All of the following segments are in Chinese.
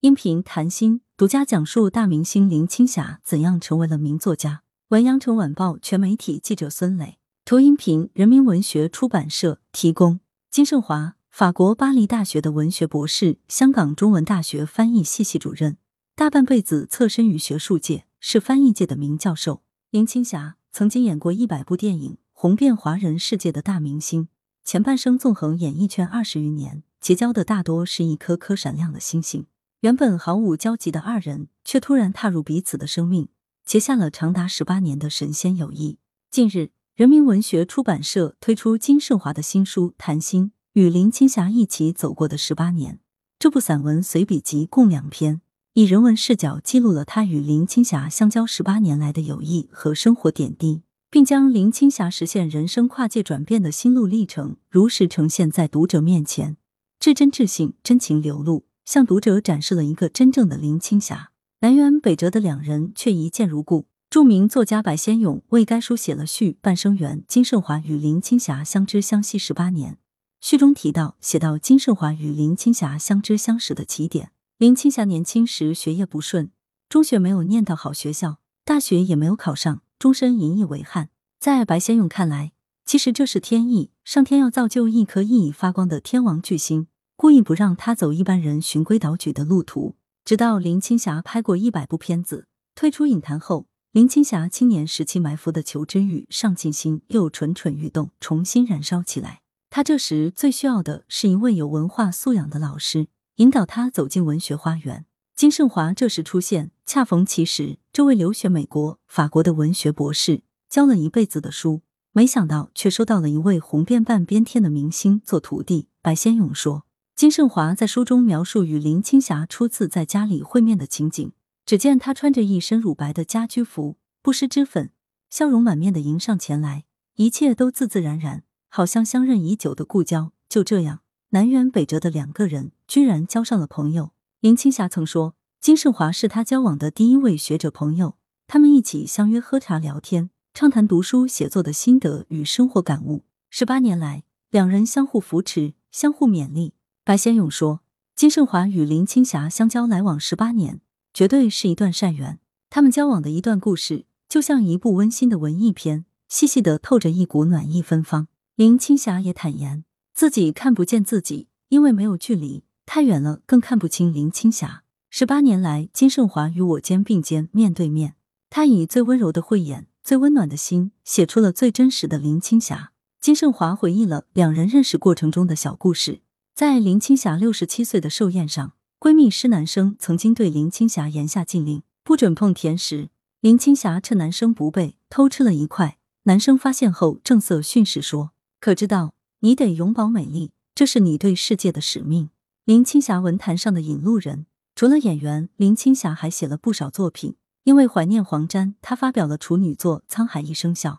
音频谈心独家讲述大明星林青霞怎样成为了名作家。文阳城晚报全媒体记者孙磊，图音频人民文学出版社提供。金盛华，法国巴黎大学的文学博士，香港中文大学翻译系系主任，大半辈子侧身于学术界，是翻译界的名教授。林青霞曾经演过一百部电影，红遍华人世界的大明星，前半生纵横演艺圈二十余年，结交的大多是一颗颗闪亮的星星。原本毫无交集的二人，却突然踏入彼此的生命，结下了长达十八年的神仙友谊。近日，人民文学出版社推出金盛华的新书《谈心：与林青霞一起走过的十八年》。这部散文随笔集共两篇，以人文视角记录了他与林青霞相交十八年来的友谊和生活点滴，并将林青霞实现人生跨界转变的心路历程如实呈现在读者面前，至真至性，真情流露。向读者展示了一个真正的林青霞。南辕北辙的两人却一见如故。著名作家白先勇为该书写了序，半生缘。金盛华与林青霞相知相惜十八年。序中提到，写到金盛华与林青霞相知相识的起点。林青霞年轻时学业不顺，中学没有念到好学校，大学也没有考上，终身引以为憾。在白先勇看来，其实这是天意，上天要造就一颗熠熠发光的天王巨星。故意不让他走一般人循规蹈矩的路途，直到林青霞拍过一百部片子，退出影坛后，林青霞青年时期埋伏的求知欲、上进心又蠢蠢欲动，重新燃烧起来。他这时最需要的是一位有文化素养的老师，引导他走进文学花园。金盛华这时出现，恰逢其时。这位留学美国、法国的文学博士，教了一辈子的书，没想到却收到了一位红遍半边天的明星做徒弟。白先勇说。金盛华在书中描述与林青霞初次在家里会面的情景。只见她穿着一身乳白的家居服，不施脂粉，笑容满面的迎上前来，一切都自自然然，好像相认已久的故交。就这样，南辕北辙的两个人居然交上了朋友。林青霞曾说，金盛华是他交往的第一位学者朋友，他们一起相约喝茶聊天，畅谈读书写作的心得与生活感悟。十八年来，两人相互扶持，相互勉励。白先勇说：“金盛华与林青霞相交来往十八年，绝对是一段善缘。他们交往的一段故事，就像一部温馨的文艺片，细细的透着一股暖意芬芳。”林青霞也坦言，自己看不见自己，因为没有距离，太远了，更看不清林青霞。十八年来，金盛华与我肩并肩，面对面，他以最温柔的慧眼、最温暖的心，写出了最真实的林青霞。金盛华回忆了两人认识过程中的小故事。在林青霞六十七岁的寿宴上，闺蜜施南生曾经对林青霞言下禁令，不准碰甜食。林青霞趁男生不备，偷吃了一块。男生发现后，正色训斥说：“可知道你得永葆美丽，这是你对世界的使命。”林青霞文坛上的引路人，除了演员，林青霞还写了不少作品。因为怀念黄沾，她发表了处女作《沧海一声笑》，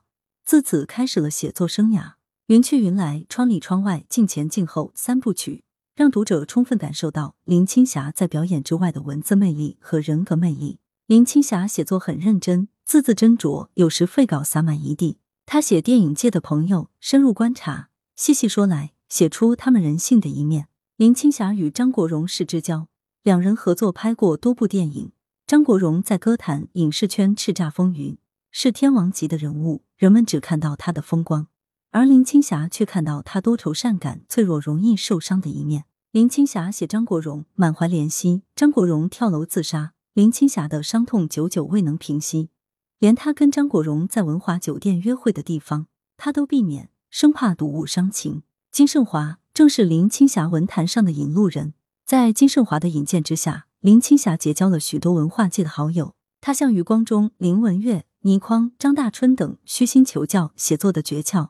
自此开始了写作生涯。云去云来，窗里窗外，镜前镜后三部曲，让读者充分感受到林青霞在表演之外的文字魅力和人格魅力。林青霞写作很认真，字字斟酌，有时废稿洒满一地。她写电影界的朋友，深入观察，细细说来，写出他们人性的一面。林青霞与张国荣是知交，两人合作拍过多部电影。张国荣在歌坛、影视圈叱咤风云，是天王级的人物，人们只看到他的风光。而林青霞却看到他多愁善感、脆弱、容易受伤的一面。林青霞写张国荣，满怀怜惜。张国荣跳楼自杀，林青霞的伤痛久久未能平息。连他跟张国荣在文华酒店约会的地方，他都避免，生怕睹物伤情。金盛华正是林青霞文坛上的引路人。在金盛华的引荐之下，林青霞结交了许多文化界的好友。他向余光中、林文月、倪匡、张大春等虚心求教写作的诀窍。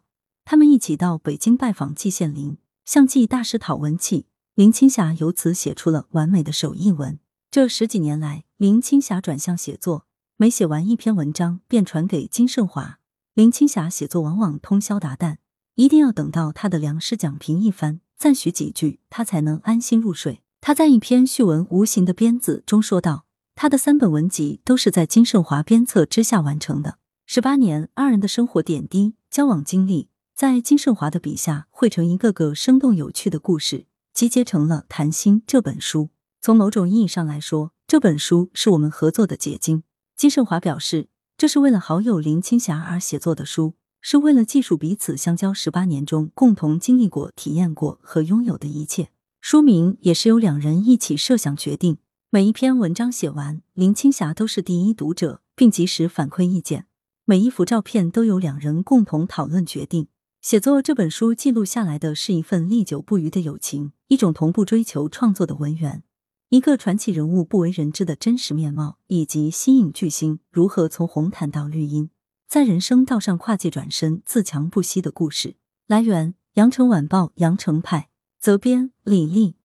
他们一起到北京拜访季羡林，向季大师讨文气。林青霞由此写出了完美的手译文。这十几年来，林青霞转向写作，每写完一篇文章便传给金盛华。林青霞写作往往通宵达旦，一定要等到他的良师讲评一番，赞许几句，他才能安心入睡。他在一篇序文《无形的鞭子》中说道：“他的三本文集都是在金盛华鞭策之下完成的。十八年，二人的生活点滴、交往经历。”在金盛华的笔下，汇成一个个生动有趣的故事，集结成了《谈心》这本书。从某种意义上来说，这本书是我们合作的结晶。金盛华表示，这是为了好友林青霞而写作的书，是为了记述彼此相交十八年中共同经历过、体验过和拥有的一切。书名也是由两人一起设想决定。每一篇文章写完，林青霞都是第一读者，并及时反馈意见。每一幅照片都由两人共同讨论决定。写作这本书记录下来的是一份历久不渝的友情，一种同步追求创作的文源。一个传奇人物不为人知的真实面貌，以及吸引巨星如何从红毯到绿茵，在人生道上跨界转身、自强不息的故事。来源：羊城晚报羊城派，责编：李丽。